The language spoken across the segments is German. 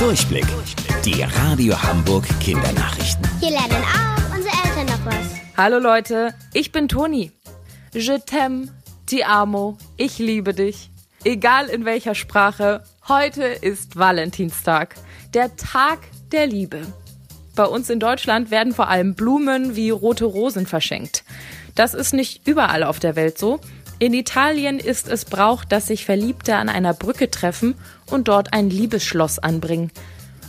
Durchblick. Die Radio Hamburg Kindernachrichten. Hier lernen auch unsere Eltern noch was. Hallo Leute, ich bin Toni. Je t'aime, ti amo, ich liebe dich. Egal in welcher Sprache, heute ist Valentinstag, der Tag der Liebe. Bei uns in Deutschland werden vor allem Blumen wie rote Rosen verschenkt. Das ist nicht überall auf der Welt so. In Italien ist es Brauch, dass sich Verliebte an einer Brücke treffen und dort ein Liebesschloss anbringen.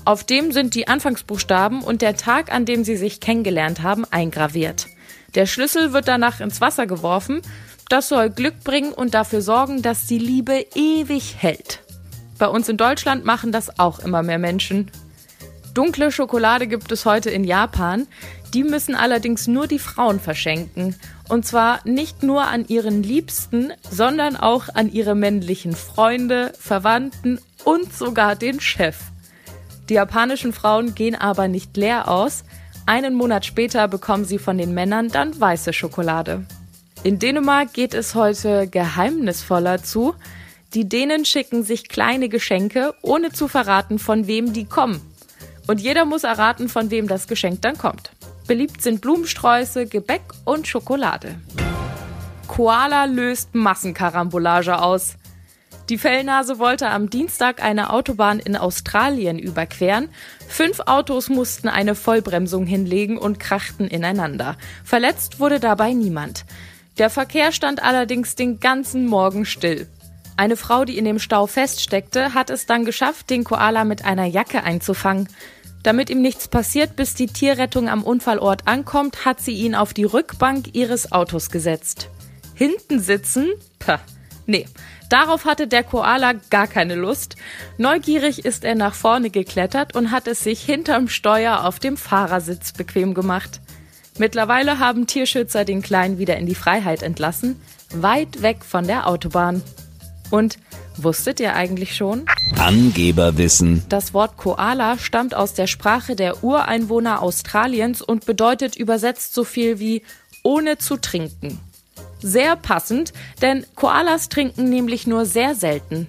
Auf dem sind die Anfangsbuchstaben und der Tag, an dem sie sich kennengelernt haben, eingraviert. Der Schlüssel wird danach ins Wasser geworfen. Das soll Glück bringen und dafür sorgen, dass die Liebe ewig hält. Bei uns in Deutschland machen das auch immer mehr Menschen. Dunkle Schokolade gibt es heute in Japan. Die müssen allerdings nur die Frauen verschenken. Und zwar nicht nur an ihren Liebsten, sondern auch an ihre männlichen Freunde, Verwandten und sogar den Chef. Die japanischen Frauen gehen aber nicht leer aus. Einen Monat später bekommen sie von den Männern dann weiße Schokolade. In Dänemark geht es heute geheimnisvoller zu. Die Dänen schicken sich kleine Geschenke, ohne zu verraten, von wem die kommen. Und jeder muss erraten, von wem das Geschenk dann kommt. Beliebt sind Blumensträuße, Gebäck und Schokolade. Koala löst Massenkarambolage aus. Die Fellnase wollte am Dienstag eine Autobahn in Australien überqueren. Fünf Autos mussten eine Vollbremsung hinlegen und krachten ineinander. Verletzt wurde dabei niemand. Der Verkehr stand allerdings den ganzen Morgen still. Eine Frau, die in dem Stau feststeckte, hat es dann geschafft, den Koala mit einer Jacke einzufangen. Damit ihm nichts passiert, bis die Tierrettung am Unfallort ankommt, hat sie ihn auf die Rückbank ihres Autos gesetzt. Hinten sitzen? Pah, nee. Darauf hatte der Koala gar keine Lust. Neugierig ist er nach vorne geklettert und hat es sich hinterm Steuer auf dem Fahrersitz bequem gemacht. Mittlerweile haben Tierschützer den Kleinen wieder in die Freiheit entlassen, weit weg von der Autobahn. Und wusstet ihr eigentlich schon? Angeberwissen. Das Wort Koala stammt aus der Sprache der Ureinwohner Australiens und bedeutet übersetzt so viel wie ohne zu trinken. Sehr passend, denn Koalas trinken nämlich nur sehr selten.